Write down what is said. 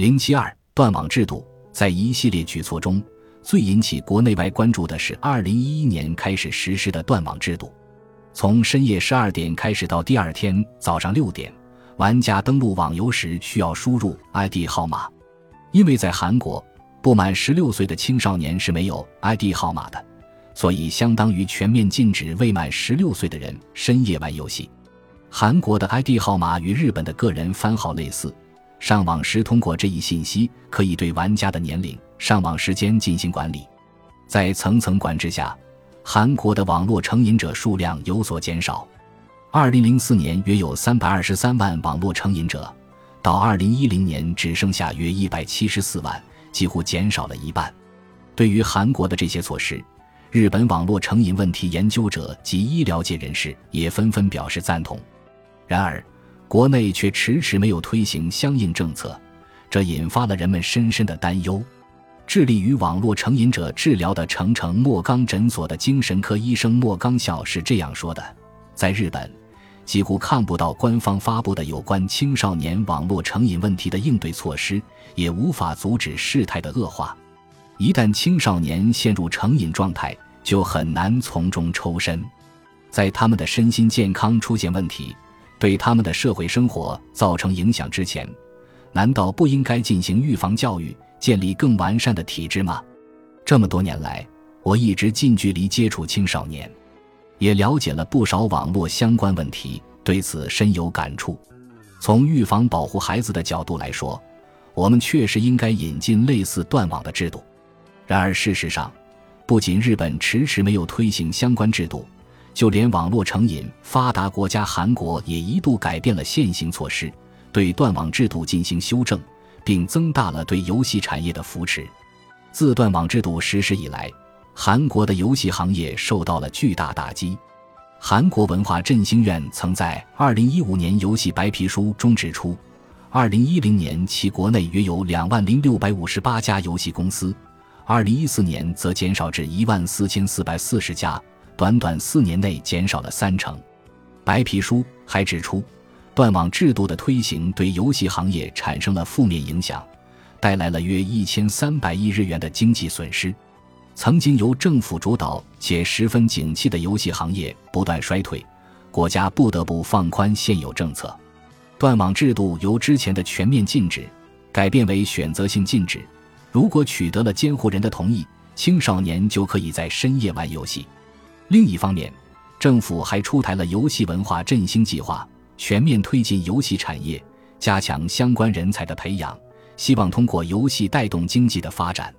零七二断网制度，在一系列举措中，最引起国内外关注的是二零一一年开始实施的断网制度。从深夜十二点开始到第二天早上六点，玩家登录网游时需要输入 ID 号码。因为在韩国，不满十六岁的青少年是没有 ID 号码的，所以相当于全面禁止未满十六岁的人深夜玩游戏。韩国的 ID 号码与日本的个人番号类似。上网时，通过这一信息可以对玩家的年龄、上网时间进行管理。在层层管制下，韩国的网络成瘾者数量有所减少。二零零四年约有三百二十三万网络成瘾者，到二零一零年只剩下约一百七十四万，几乎减少了一半。对于韩国的这些措施，日本网络成瘾问题研究者及医疗界人士也纷纷表示赞同。然而，国内却迟迟没有推行相应政策，这引发了人们深深的担忧。致力于网络成瘾者治疗的成城莫刚诊所的精神科医生莫刚孝是这样说的：“在日本，几乎看不到官方发布的有关青少年网络成瘾问题的应对措施，也无法阻止事态的恶化。一旦青少年陷入成瘾状态，就很难从中抽身。在他们的身心健康出现问题。”对他们的社会生活造成影响之前，难道不应该进行预防教育，建立更完善的体制吗？这么多年来，我一直近距离接触青少年，也了解了不少网络相关问题，对此深有感触。从预防保护孩子的角度来说，我们确实应该引进类似断网的制度。然而，事实上，不仅日本迟迟没有推行相关制度。就连网络成瘾发达国家韩国也一度改变了现行措施，对断网制度进行修正，并增大了对游戏产业的扶持。自断网制度实施以来，韩国的游戏行业受到了巨大打击。韩国文化振兴院曾在2015年游戏白皮书中指出，2010年其国内约有2万零658家游戏公司，2014年则减少至1万4440家。短短四年内减少了三成。白皮书还指出，断网制度的推行对游戏行业产生了负面影响，带来了约一千三百亿日元的经济损失。曾经由政府主导且十分景气的游戏行业不断衰退，国家不得不放宽现有政策。断网制度由之前的全面禁止改变为选择性禁止，如果取得了监护人的同意，青少年就可以在深夜玩游戏。另一方面，政府还出台了游戏文化振兴计划，全面推进游戏产业，加强相关人才的培养，希望通过游戏带动经济的发展。